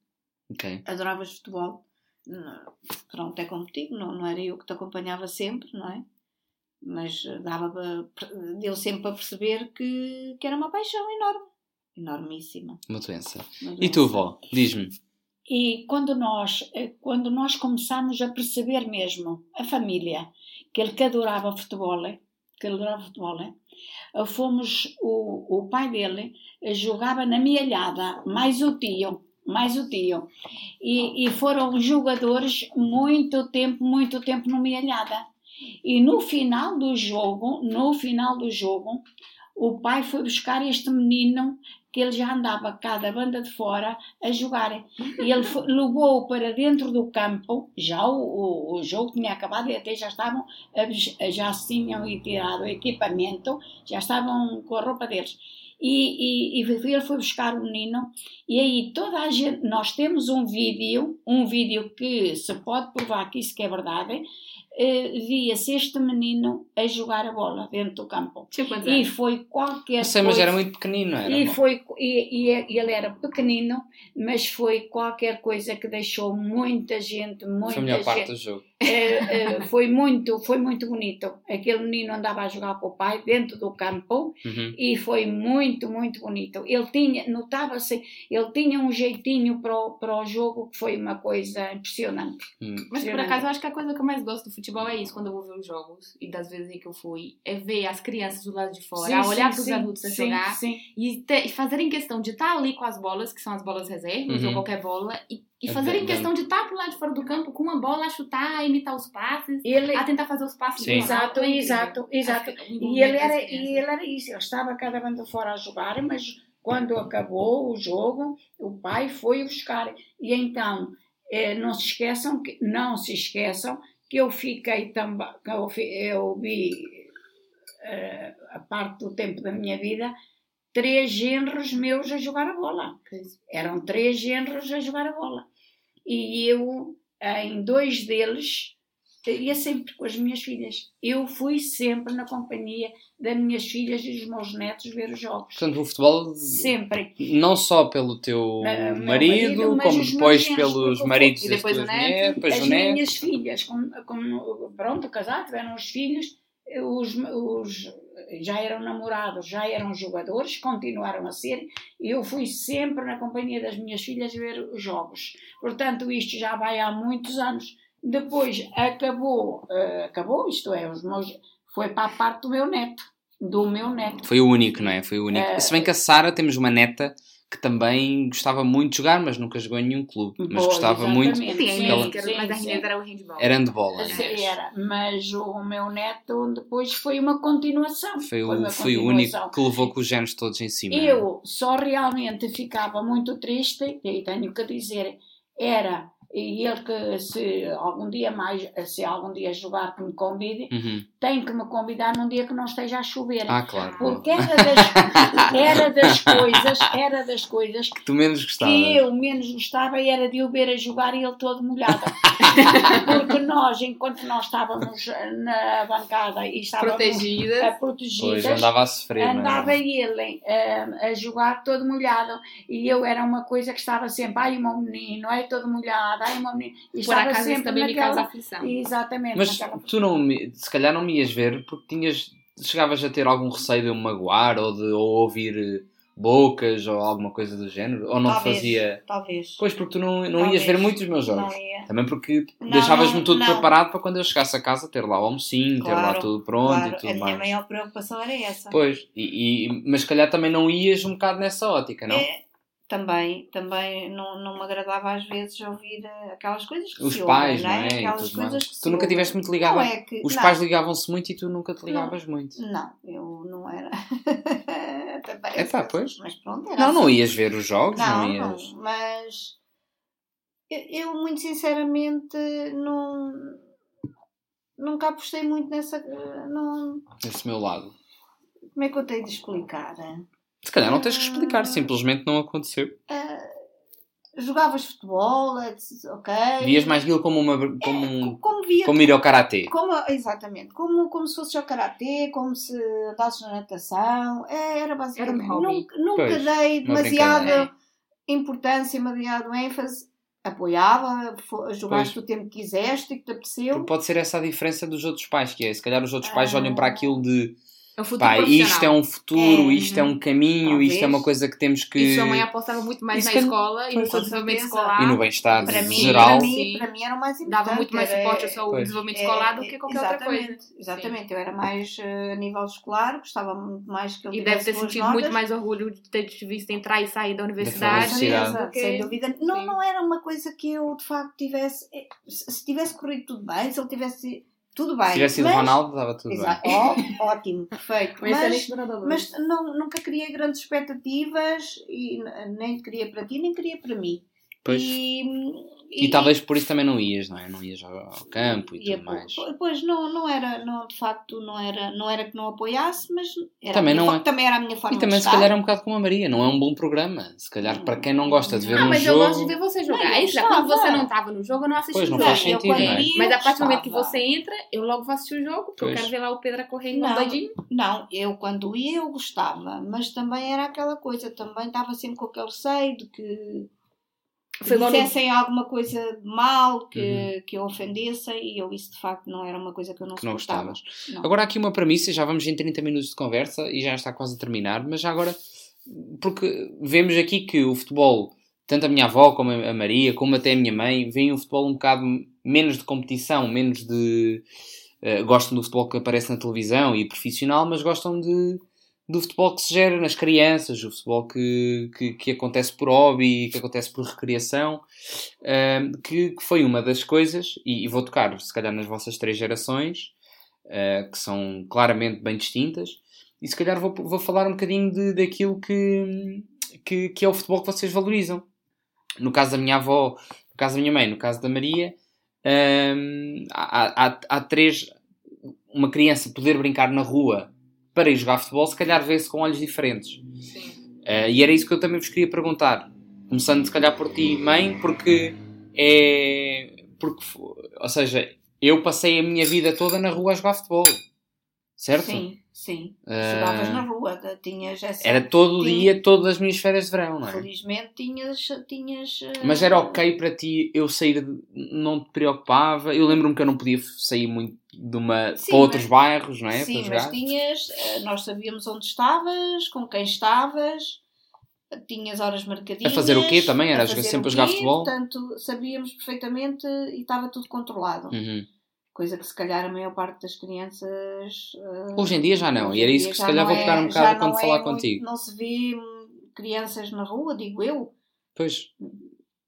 Ok. adoravas futebol. Não- Pronto, é como te digo, não, não era eu que te acompanhava sempre, não é? Mas dava para- deu sempre para perceber que, que era uma paixão enorme. Enormíssima. Uma doença. Uma E tu, doença. vó? Diz-me. E quando nós, eh, quando nós começamos a perceber mesmo, a família, que ele que adorava futebol, eh, que ele adorava futebol, eh, fomos, o, o pai dele jogava na mielhada, mais o tio, mais o tio. E, e foram jogadores muito tempo, muito tempo no mielhada. E no final do jogo, no final do jogo, o pai foi buscar este menino que ele já andava cá da banda de fora a jogar. E ele levou-o para dentro do campo, já o, o, o jogo tinha acabado e até já estavam, já tinham tirado o equipamento, já estavam com a roupa deles. E, e, e ele foi buscar o menino e aí toda a gente, nós temos um vídeo, um vídeo que se pode provar que isso que é verdade, eh, via-se este menino a jogar a bola dentro do campo. Quantos E anos? foi qualquer sei, mas coisa- era muito pequenino, era? e foi e, e- e ele era pequenino, mas foi qualquer coisa que deixou muita gente, muita Foi a melhor parte gente. do jogo. Eh, eh, foi muito, foi muito bonito. Aquele menino andava a jogar com o pai dentro do campo Uhum. e foi muito, muito bonito. Ele tinha, notava-se, ele tinha um jeitinho para o, para o jogo que foi uma coisa impressionante. Hum. Mas por Impressionante. acaso eu acho que a coisa que eu mais gosto do futebol é isso, quando eu vou ver os jogos, e das vezes em que eu fui, é ver as crianças do lado de fora, a olhar para os adultos a sim, jogar Sim, e, ter- e fazerem questão de estar ali com as bolas, que são as bolas reservas, Uhum. ou qualquer bola, e, e É fazerem bem- questão de estar pro lado de fora do campo com uma bola a chutar, a imitar os passes, Ele, a tentar fazer os passes Sim. Exato, é exato, exato. O E ele, era, e ele era isso, ele estava cada banda fora a jogar, mas quando acabou o jogo, o pai foi buscar. E então, eh, não se esqueçam, que, não se esqueçam que eu fiquei também, eu, eu vi eh, a parte do tempo da minha vida, três genros meus a jogar a bola. Pois. Eram três genros a jogar a bola. E eu, em dois deles, ia sempre com as minhas filhas. Eu fui sempre na companhia das minhas filhas e dos meus netos ver os jogos. Portanto, o futebol, Sempre. não só pelo teu meu marido, marido, como depois pelos maridos e depois o neto, depois as o neto. minhas filhas, como, como, pronto, casados, tiveram os filhos, os, os, já eram namorados, já eram jogadores, continuaram a ser, e eu fui sempre na companhia das minhas filhas ver os jogos. Portanto, isto já vai há muitos anos. Depois acabou, eh, acabou, isto é, os meus, foi para a parte do meu neto, do meu neto. Foi o único, não é? Foi o único. Eh, Se bem que a Sara temos uma neta que também gostava muito de jogar, mas nunca jogou em nenhum clube. Mas gostava muito. exatamente, Sim, a sim, Ela- era, sim, mas a sim. Era o handball. Era handball, aliás. era, mas o meu neto depois foi uma continuação. Foi o, uma foi o único continuação. que levou com os genes todos em cima. Eu só realmente ficava muito triste, e tenho que dizer, era, e ele que se algum dia mais, se algum dia jogar que me convide, Uhum. Tem que me convidar num dia que não esteja a chover. Ah, claro. Porque era das, era das coisas, era das coisas Que tu menos gostava. que eu menos gostava era de o ver a jogar e ele todo molhado. (laughs) Porque nós, enquanto nós estávamos na bancada e estávamos Protegida. a protegidas, Pois, andava a sofrer, é? andava ele eh, a jogar todo molhado e eu era uma coisa que estava sempre, ai o meu menino, ai todo molhado, ai o meu menino. E Por estava acaso sempre também me naquela... causa aflição. Exatamente, Mas naquela... tu não, me- se calhar não me ias ver porque tinhas, chegavas a ter algum receio de eu me magoar ou de ou ouvir eh, bocas ou alguma coisa do género? Ou não Talvez, fazia. Talvez. Pois, porque tu não, não Talvez. ias ver muito os meus Não jogos. ia. Também porque deixavas-me tudo não. preparado para quando eu chegasse a casa ter lá o almocinho, ter lá Claro, tudo pronto Claro, e a tudo minha mais. maior preocupação era essa. Pois, e, e- mas se calhar também não ias um bocado nessa ótica, não? É, também, também não, não me agradava às vezes ouvir eh, aquelas coisas que Os se pais, ouvem, não é? E Aquelas coisas que se Tu nunca ouvem. estiveste muito ligada. Não é que, Os não, pais ligavam-se muito e tu nunca te ligavas muito. Não, eu não era. (laughs) Até É parece pá, pois. Mas pronto, era Não, não assim. ias ver os jogos, não, Não, ias. não, mas eu, muito sinceramente não, nunca apostei muito nessa. eh, Não, Esse meu lado. como é que eu tenho de explicar? Se calhar não tens que explicar, simplesmente não aconteceu. Eh, jogavas futebol, ok. Vias mais aquilo como, uma, como, um- Como via como ir ao karatê. Como, exatamente, como, como se fosse ao karatê, como se andasses na natação, é, era basicamente. Era um hobby. nunca nunca Pois, dei demasiada brincadeira. importância, demasiado ênfase. Apoiava, jogaste Pois. o tempo que quiseste e que te apeteceu. Pode ser essa a diferença dos outros pais, que é, se calhar os outros pais Ah. olham para aquilo de É um futuro pá, isto é um futuro, É, isto é um caminho, isto é uma Talvez. coisa que temos que. E sua mãe apostava muito mais Isso na escola e no desenvolvimento escolar. E no bem-estar para mim, geral. para mim, Sim. para mim era o mais importante. Dava muito mais suporte ao seu desenvolvimento é, escolar do que qualquer outra coisa. exatamente, Exatamente, eu era mais eh, a nível escolar, gostava muito mais que ele E deve ter sentido notas. muito mais orgulho de ter visto entrar e sair da universidade. que- Sem dúvida. Não, Sim. não era uma coisa que eu de facto tivesse. eh, Se se tivesse corrido tudo bem, se ele tivesse. Tudo bem. Se tivesse sido mas- Ronaldo, estava tudo Exato. bem. Ó, ótimo, perfeito. Mas, é Mas, não, nunca criei grandes expectativas e nem queria para ti, nem queria para mim. Pois. E, E, talvez por isso também não ias, não é? Não ias ao, ao campo e, e tudo mais. Pois não, não era, não, de facto, não era, não era que não apoiasse, mas era Também não é. também era a minha forma E também de se estar. calhar é um bocado como a Maria, não é um bom programa. Se calhar para quem não gosta de ver Ah, um mas eu jogo. gosto de ver você jogar. Não, eu Aí, já, quando você não estava no jogo, eu não assisti Pois, o não jogo. faz eu sentido, quando não é? Mas a partir do momento que você entra, eu logo vou assistir o jogo, porque Pois. eu quero ver lá o Pedro a correr igual Não. doidinho. Não, eu quando ia eu gostava, mas também era aquela coisa, também estava sempre com aquele receio de que Foi igual no- dissessem alguma coisa de mal, que, Uhum. que eu ofendesse, e eu isso de facto não era uma coisa que eu não que não gostavas. Não. Agora há aqui uma premissa, já vamos em 30 minutos de conversa e já está quase a terminar, mas já agora, porque vemos aqui que o futebol, tanto a minha avó como a Maria, como até a minha mãe, veem o futebol um bocado menos de competição, menos de. eh, gostam do futebol que aparece na televisão e profissional, mas gostam de, do futebol que se gera nas crianças, o futebol que, que, que acontece por hobby, que acontece por recreação, eh, que, que foi uma das coisas, e, e vou tocar se calhar nas vossas três gerações, eh, que são claramente bem distintas, e se calhar vou, vou falar um bocadinho de, daquilo que, que, que é o futebol que vocês valorizam. No caso da minha avó, no caso da minha mãe, no caso da Maria, hum, há, há, há três. Uma criança poder brincar na rua para ir jogar futebol, se calhar vê-se com olhos diferentes. Eh, e era isso que eu também vos queria perguntar. Começando, se calhar, por ti, mãe, porque é. Porque, ou seja, eu passei a minha vida toda na rua a jogar futebol. Certo? Sim, sim. Jogavas na rua, tinhas essa. Era todo o dia, todas as minhas férias de verão, não é? Felizmente tinhas. tinhas eh, Mas era ok para ti eu sair, não te preocupava? Eu lembro-me que eu não podia sair muito de uma, Sim, para outros mas- bairros, não é? Sim, mas jogar. tinhas. eh, Nós sabíamos onde estavas, com quem estavas, tinhas horas marcadinhas. A fazer o quê também? Era a fazer sempre a jogar futebol? Portanto, sabíamos perfeitamente e estava tudo controlado. Uhum. Coisa que se calhar a maior parte das crianças. eh, Hoje em dia já não, e era isso que se calhar vou pegar um é- bocado já quando é falar muito- contigo. Não se vê crianças na rua, digo eu. Pois,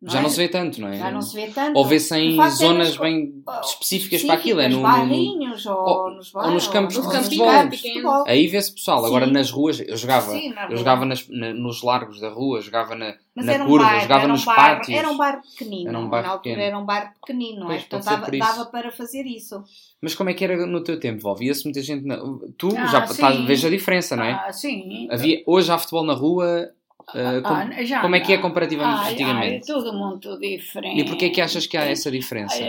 Não já é? não se vê tanto, não é? Já não se vê tanto. Ou vê-se em é zonas nas- bem específicas para aquilo, é no, no- ou, ou- nos ou bairros, nos campos ou de nos futebol. Pequenos. futebol. Aí vê-se pessoal, agora Sim. nas ruas, eu jogava, Sim, na eu jogava nas- na- nos largos da rua, jogava na, Mas na um curva, bairro, jogava era um nos bairro, pátios. Era um bairro pequenino. Era um altura pequeno. era um bairro pequenino, não é? Ser dava, dava para fazer isso. Mas como é que era no teu tempo, Val? Via-se muita gente na... Tu Ah, já estás, vês a diferença, não é? Ah, sim. Havia, hoje há futebol na rua, ah, Ah, já como é que é comparativamente Ai, antigamente? ai, é tudo muito diferente. E porquê é que achas que há essa diferença?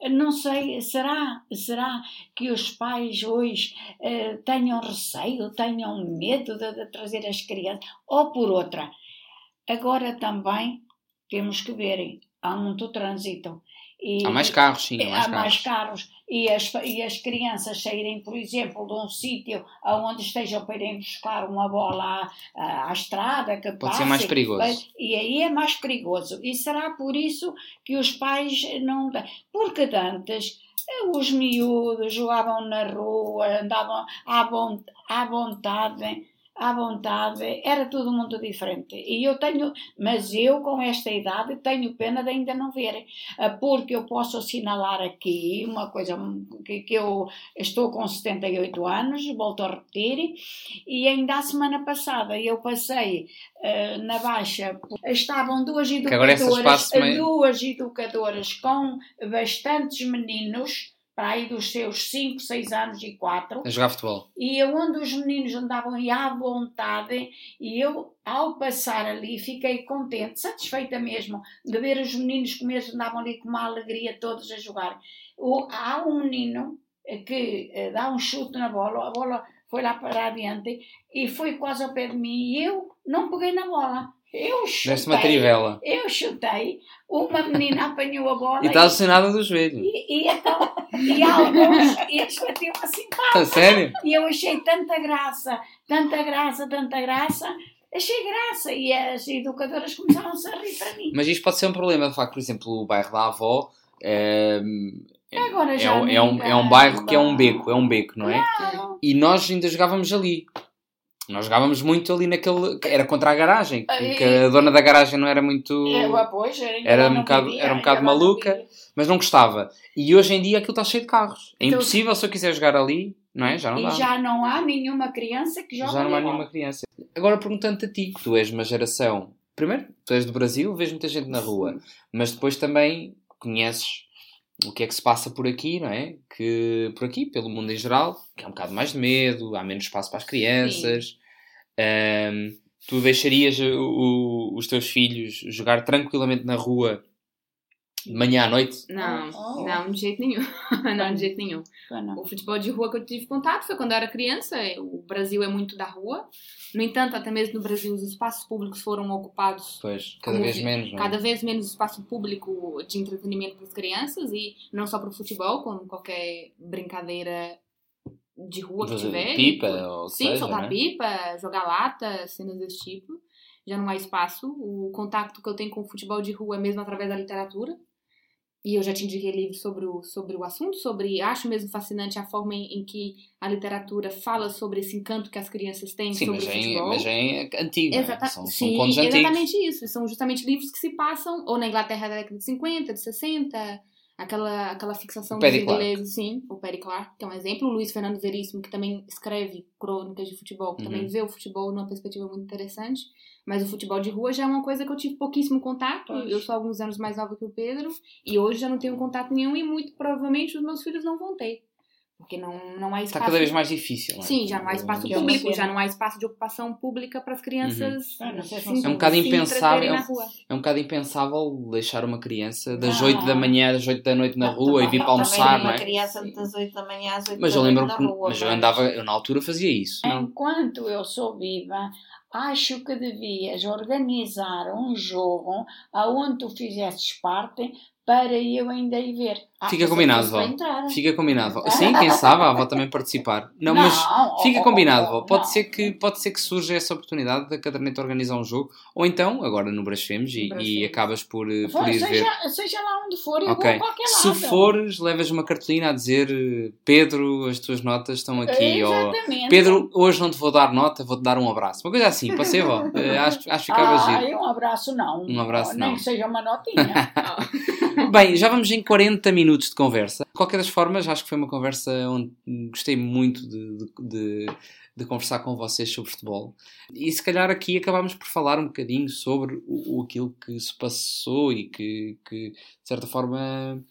Eh, Não sei, será, será que os pais hoje eh, tenham receio, tenham medo de, de trazer as crianças? Ou por outra, agora também temos que ver, há muito trânsito. E, Há mais carros, sim, há há mais mais carros. E as, e as crianças saírem, por exemplo, de um sítio onde estejam para irem buscar uma bola à, à, à estrada, que Pode ser passe, mais perigoso. e aí é mais perigoso. E será por isso que os pais não. Porque antes eh, os miúdos jogavam na rua, andavam à, à vontade. À vontade, era tudo muito diferente. E eu tenho, mas eu com esta idade tenho pena de ainda não ver, Ah, porque eu posso assinalar aqui uma coisa que, que eu estou com 78 anos, volto a repetir, e ainda a semana passada eu passei eh, na Baixa, estavam duas educadoras, duas educadoras com bastantes meninos, para aí dos seus 5, 6 anos e 4, A jogar futebol. e onde os meninos andavam aí à vontade, e eu, ao passar ali, fiquei contente, satisfeita mesmo, de ver os meninos que mesmo andavam ali com uma alegria todos a jogar. O- há um menino eh, que eh, dá um chute na bola, a bola foi lá para adiante e foi quase ao pé de mim, e eu não peguei na bola. Eu Deste uma chutei, trivela. eu chutei, uma menina (laughs) apanhou a bola E está lesionada do joelho. e, e então, e alguns, e eles batiam assim, pá, A sério? e eu achei tanta graça, tanta graça, tanta graça, achei graça, e as educadoras começaram-se a rir para mim. Mas isto pode ser um problema, de facto, por exemplo, o bairro da avó é, é, Agora é, já um, é, um, é um bairro que é um beco, é um beco, não é? Claro. E nós ainda jogávamos ali. Nós jogávamos muito ali naquele. Era contra a garagem, que a dona da garagem não era muito. Ah, Era um bocado- era um bocado maluca. Mas não gostava. E hoje em dia aquilo está cheio de carros. É Então- impossível se eu quiser jogar ali, não é? Já não E dá. já não há nenhuma criança que joga Já não há nenhuma criança. Agora perguntando-te a ti, que tu és uma geração. Primeiro, tu és do Brasil, vês muita gente na rua, mas depois também conheces o que é que se passa por aqui, não é? Que por aqui, pelo mundo em geral, que há um bocado mais de medo, há menos espaço para as crianças. Ahm, tu deixarias o- o- os teus filhos jogar tranquilamente na rua de manhã à noite? Não, Oh. não, de jeito nenhum. (laughs) não, de jeito nenhum. O futebol de rua que eu tive contato foi quando eu era criança. O Brasil é muito da rua. No entanto, até mesmo no Brasil, os espaços públicos foram ocupados Pois, cada vez vi- menos, não é? cada vez menos espaço público de entretenimento para as crianças e não só para o futebol, como qualquer brincadeira de rua que tiver. pipa, ou Sim, seja, soltar né? pipa, jogar lata, cenas desse tipo. Já não há espaço. O contato que eu tenho com o futebol de rua é mesmo através da literatura. E eu já te indiquei livros sobre o, sobre o assunto, sobre. Acho mesmo fascinante a forma em, em que a literatura fala sobre esse encanto que as crianças têm Sim, sobre mas o é, futebol. mas já é antigo, não é? Exata- São, são Sim, antigos. exatamente isso. São justamente livros que se passam ou na Inglaterra da década de 50, de 60, aquela, aquela fixação dos ingleses, sim, o Perry Clark, que é um exemplo, o Luiz Fernando Veríssimo, que também escreve crônicas de futebol, que também Uhum. vê o futebol numa perspectiva muito interessante, mas o futebol de rua já é uma coisa que eu tive pouquíssimo contato, Pois. eu sou alguns anos mais nova que o Pedro, e hoje já não tenho contato nenhum e muito provavelmente os meus filhos não vão ter. Porque não, não há espaço. Está cada vez mais difícil, não é? Sim, já não há espaço é uma público, já não há espaço de ocupação pública para as crianças. Ah, não sei se não É um bocado se impensável. na rua. É um bocado impensável deixar uma criança das Não. 8 da manhã às 8 da noite na Não, rua e vir para almoçar, não uma é? criança das 8 da manhã às 8 Mas da eu noite lembro na rua, mas eu mas- andava, eu na altura fazia isso. Não. Enquanto eu sou viva, acho que devias organizar um jogo aonde tu fizesses parte para eu ainda ir ver. Ah, Fica é combinado, vó. Fica combinado. vó. Sim, quem sabe, a avó também participar. Não, mas fica oh, combinado, oh, vó. oh, Pode não. ser que pode ser que surja essa oportunidade da caderneta organizar um jogo ou então agora no Brasfemos e, e acabas por, eh, For, por ir ver. seja, seja lá onde for, eu Ok. vou a qualquer Se lado. fores, levas uma cartolina a dizer Pedro, as tuas notas estão aqui. Ou Exatamente. Pedro, hoje não te vou dar nota, vou-te dar um abraço. Uma coisa assim, pode ser, vó? (laughs) Eh, acho, acho que ficava ah, giro. um abraço não. Um abraço Nem não. que seja uma notinha. (laughs) (laughs) Bem, já vamos em 40 minutos de conversa. De qualquer das formas, acho que foi uma conversa onde gostei muito de, de, de- conversar com vocês sobre futebol. E se calhar aqui acabámos por falar um bocadinho sobre o, aquilo que se passou e que, que, de certa forma,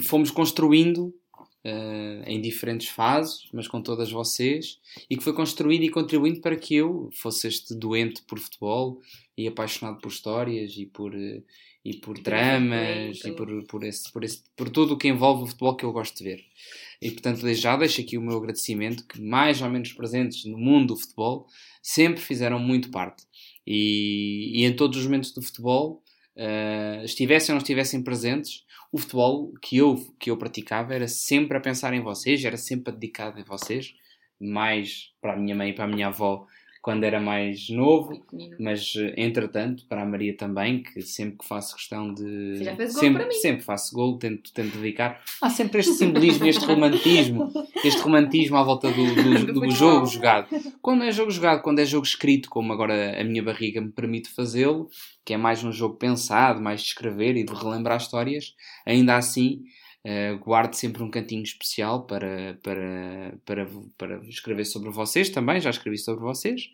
fomos construindo eh, em diferentes fases, mas com todas vocês, e que foi construído e contribuindo para que eu fosse este doente por futebol e apaixonado por histórias e por, eh, e por dramas e por, por, esse, por, esse, por tudo o que envolve o futebol que eu gosto de ver. E portanto, já deixo aqui o meu agradecimento que mais ou menos presentes no mundo do futebol sempre fizeram muito parte. E, e em todos os momentos do futebol, eh, estivessem ou não estivessem presentes, o futebol que eu, que eu praticava era sempre a pensar em vocês, era sempre dedicado a vocês, mais para a minha mãe e para a minha avó quando era mais novo, mas eh, entretanto para a Maria também, que sempre que faço questão de. Você já fez gol sempre, para mim. sempre faço gol, tento, tento dedicar. Há sempre este simbolismo, este romantismo, (laughs) este romantismo à volta do, do, Do do jogo jogado. Quando é jogo jogado, quando é jogo escrito, como agora a minha barriga me permite fazê-lo, que é mais um jogo pensado, mais de escrever e de relembrar histórias, ainda assim. Eh, guardo sempre um cantinho especial para, para, para, para escrever sobre vocês também, já escrevi sobre vocês,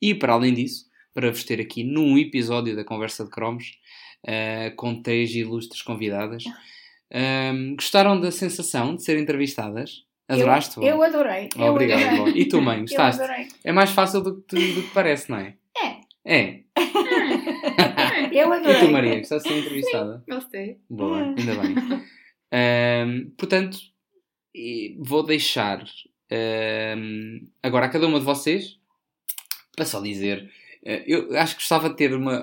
e para além disso, para vos ter aqui num episódio da Conversa de Cromos, eh, com três ilustres convidadas, Ahm, gostaram da sensação de ser entrevistadas? Adoraste? Eu, eu adorei. eu Obrigado, adorei. E tu, mãe, (laughs) Eu gostaste? adorei. É mais fácil do que, tu- do que parece, não é? É. É. (laughs) Eu adorei. E tu, Maria, gostaste de ser entrevistada? Gostei. Boa, ainda bem. Ahm, portanto, vou deixar ahm, agora a cada uma de vocês para só dizer. eh, eu acho que gostava de ter uma,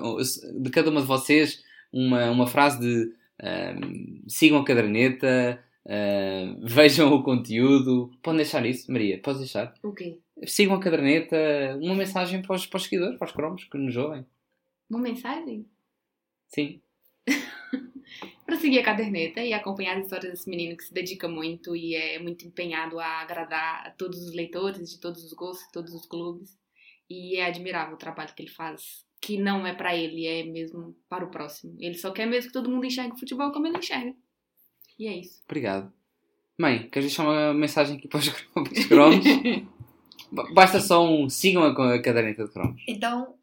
de cada uma de vocês uma, uma frase de ahm, sigam a caderneta, (laughs) vejam o conteúdo. Podem deixar isso, Maria? Podes deixar? O quê? Sigam a caderneta, uma mensagem para os, para os seguidores, para os cromos que nos ouvem. Uma mensagem? Sim. (laughs) Para seguir a caderneta e acompanhar as histórias desse menino que se dedica muito e é muito empenhado a agradar a todos os leitores, de todos os gostos, de todos os clubes. E é admirável o trabalho que ele faz, que não é para ele, é mesmo para o próximo. Ele só quer mesmo que todo mundo enxergue o futebol como ele enxerga. E é isso. Obrigado. Mãe, queres deixar uma mensagem aqui para os, para os cromos? Ba- (laughs) Basta só um sigam a, a caderneta de cromos. Então,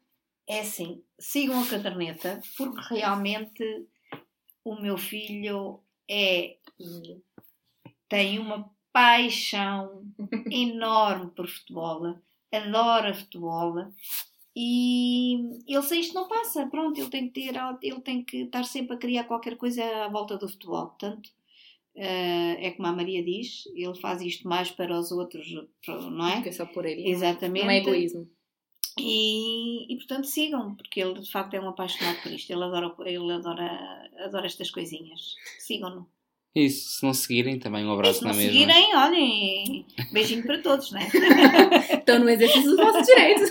é assim, sigam a caderneta, porque realmente o meu filho é tem uma paixão (laughs) enorme por futebol, adora futebol e ele sem isto não passa, pronto, ele tem que ter, ele tem que estar sempre a criar qualquer coisa à volta do futebol, portanto eh, é como a Maria diz, ele faz isto mais para os outros, não é? Porque é só por ele. Exatamente. Não é egoísmo. E, e, portanto sigam, porque ele de facto é um apaixonado por isto. Ele adora, ele adora, adora estas coisinhas. Sigam-no. Isso, se não seguirem, também um abraço se não na mesma. seguirem, olhem, beijinho para todos, né? (laughs) Estão no exercício dos nossos direitos.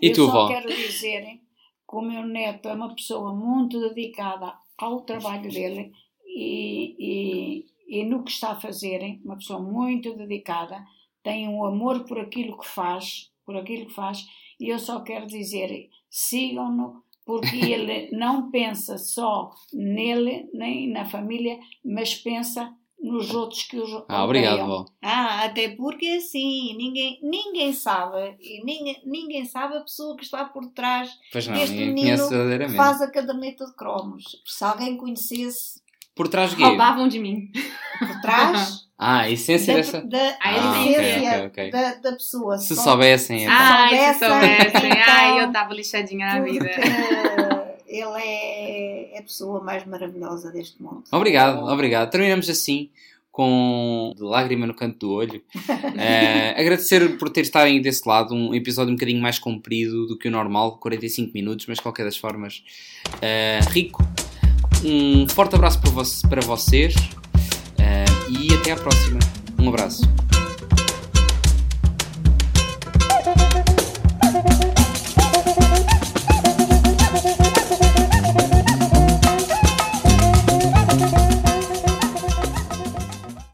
E eu tu, só vó? quero dizer que o meu neto é uma pessoa muito dedicada ao trabalho dele e, e, e no que está a fazer, uma pessoa muito dedicada, tem um amor por aquilo que faz, por aquilo que faz, e eu só quero dizer, sigam-no, porque ele (laughs) não pensa só nele, nem na família, mas pensa nos outros que os Ah, obrigado, vó. Ah, até porque assim, ninguém, ninguém sabe, e ninguém, ninguém sabe a pessoa que está por trás Pois não, Este ninguém menino conhece que verdadeiramente. faz a caderneta de cromos. Se alguém conhecesse Por trás? Roubavam de mim. por trás (laughs) Ah, a essência da, dessa. da, Ah, da ok, essência ok, ok. Da, da pessoa. Se Só- soubessem, então. Ai, se soubessem, então, Ai, eu tava lixadinha na vida. ele é a pessoa mais maravilhosa deste mundo. Obrigado, obrigado. Terminamos assim com de lágrima no canto do olho. (laughs) Eh, agradecer por ter estado aí desse lado, um episódio um bocadinho mais comprido do que o normal, 45 minutos, mas de qualquer das formas eh, rico. Um forte abraço para, vo- para vocês até à próxima. Um abraço.